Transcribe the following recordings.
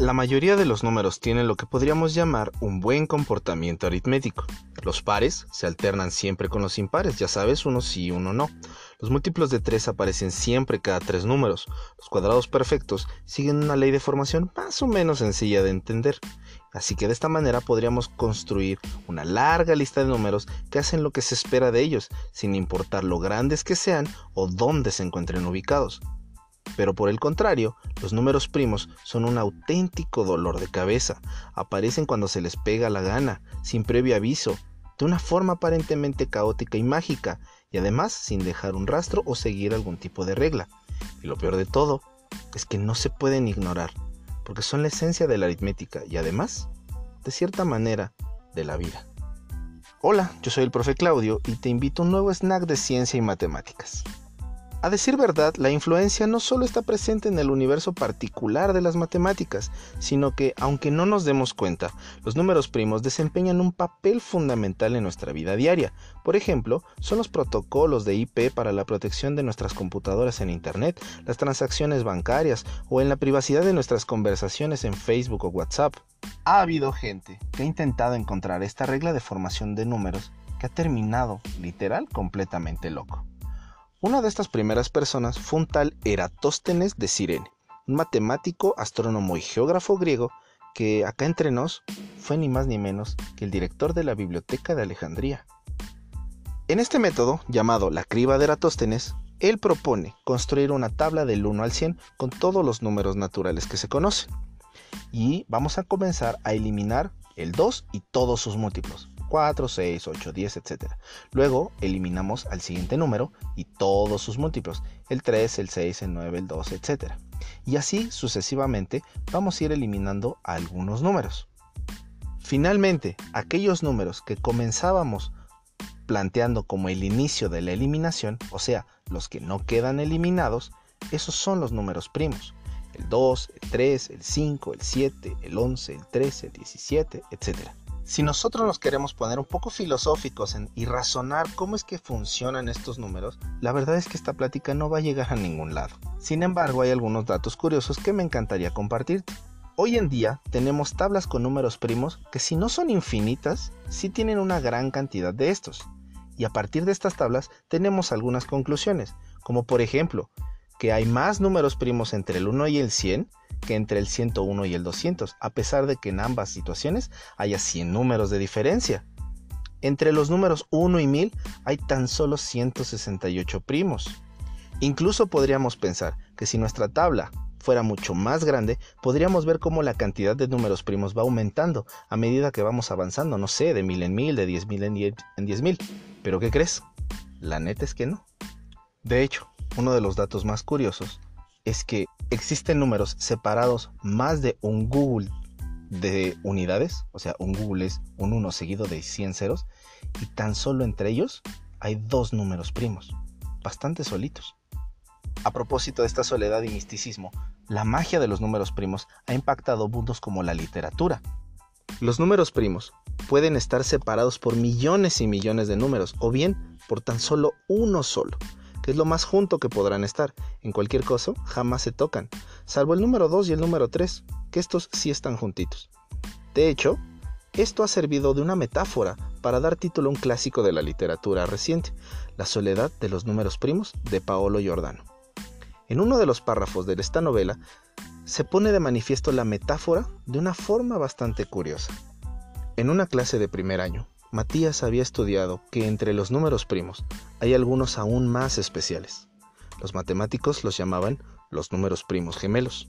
La mayoría de los números tienen lo que podríamos llamar un buen comportamiento aritmético. Los pares se alternan siempre con los impares, ya sabes, uno sí y uno no. Los múltiplos de 3 aparecen siempre cada tres números. Los cuadrados perfectos siguen una ley de formación más o menos sencilla de entender. Así que de esta manera podríamos construir una larga lista de números que hacen lo que se espera de ellos, sin importar lo grandes que sean o dónde se encuentren ubicados. Pero por el contrario, los números primos son un auténtico dolor de cabeza. Aparecen cuando se les pega la gana, sin previo aviso, de una forma aparentemente caótica y mágica, y además sin dejar un rastro o seguir algún tipo de regla. Y lo peor de todo es que no se pueden ignorar, porque son la esencia de la aritmética y además, de cierta manera, de la vida. Hola, yo soy el profe Claudio y te invito a un nuevo snack de ciencia y matemáticas. A decir verdad, la influencia no solo está presente en el universo particular de las matemáticas, sino que, aunque no nos demos cuenta, los números primos desempeñan un papel fundamental en nuestra vida diaria. Por ejemplo, son los protocolos de IP para la protección de nuestras computadoras en Internet, las transacciones bancarias o en la privacidad de nuestras conversaciones en Facebook o WhatsApp. Ha habido gente que ha intentado encontrar esta regla de formación de números que ha terminado, literal, completamente loco. Una de estas primeras personas fue un tal Eratóstenes de Cirene, un matemático, astrónomo y geógrafo griego que acá entre nos fue ni más ni menos que el director de la Biblioteca de Alejandría. En este método, llamado la criba de Eratóstenes, él propone construir una tabla del 1 al 100 con todos los números naturales que se conocen. Y vamos a comenzar a eliminar el 2 y todos sus múltiplos. 4, 6, 8, 10, etc. Luego eliminamos al siguiente número y todos sus múltiplos, el 3, el 6, el 9, el 2, etc. Y así sucesivamente vamos a ir eliminando algunos números. Finalmente, aquellos números que comenzábamos planteando como el inicio de la eliminación, o sea, los que no quedan eliminados, esos son los números primos. El 2, el 3, el 5, el 7, el 11, el 13, el 17, etc. Si nosotros nos queremos poner un poco filosóficos y razonar cómo es que funcionan estos números, la verdad es que esta plática no va a llegar a ningún lado. Sin embargo, hay algunos datos curiosos que me encantaría compartirte. Hoy en día tenemos tablas con números primos que si no son infinitas, sí tienen una gran cantidad de estos. Y a partir de estas tablas tenemos algunas conclusiones, como por ejemplo, que hay más números primos entre el 1 y el 100 que entre el 101 y el 200, a pesar de que en ambas situaciones haya 100 números de diferencia. Entre los números 1 y 1000 hay tan solo 168 primos. Incluso podríamos pensar que si nuestra tabla fuera mucho más grande, podríamos ver cómo la cantidad de números primos va aumentando a medida que vamos avanzando, no sé, de mil en mil, de diez mil en diez mil. Pero ¿qué crees? La neta es que no. De hecho, uno de los datos más curiosos es que existen números separados más de un Google de unidades, o sea, un Google es un 1 seguido de 100 ceros, y tan solo entre ellos hay dos números primos, bastante solitos. A propósito de esta soledad y misticismo, la magia de los números primos ha impactado mundos como la literatura. Los números primos pueden estar separados por millones y millones de números, o bien por tan solo uno solo que es lo más junto que podrán estar. En cualquier caso, jamás se tocan, salvo el número 2 y el número 3, que estos sí están juntitos. De hecho, esto ha servido de una metáfora para dar título a un clásico de la literatura reciente, La soledad de los números primos de Paolo Giordano. En uno de los párrafos de esta novela se pone de manifiesto la metáfora de una forma bastante curiosa. En una clase de primer año, Matías había estudiado que entre los números primos hay algunos aún más especiales. Los matemáticos los llamaban los números primos gemelos.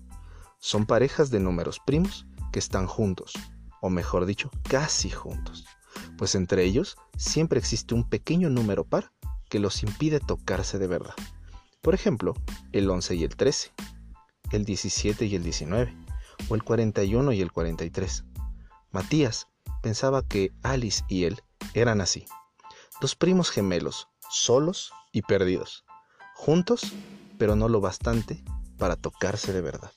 Son parejas de números primos que están juntos, o mejor dicho, casi juntos, pues entre ellos siempre existe un pequeño número par que los impide tocarse de verdad. Por ejemplo, el 11 y el 13, el 17 y el 19, o el 41 y el 43. Matías pensaba que Alice y él eran así, dos primos gemelos, solos y perdidos, juntos, pero no lo bastante para tocarse de verdad.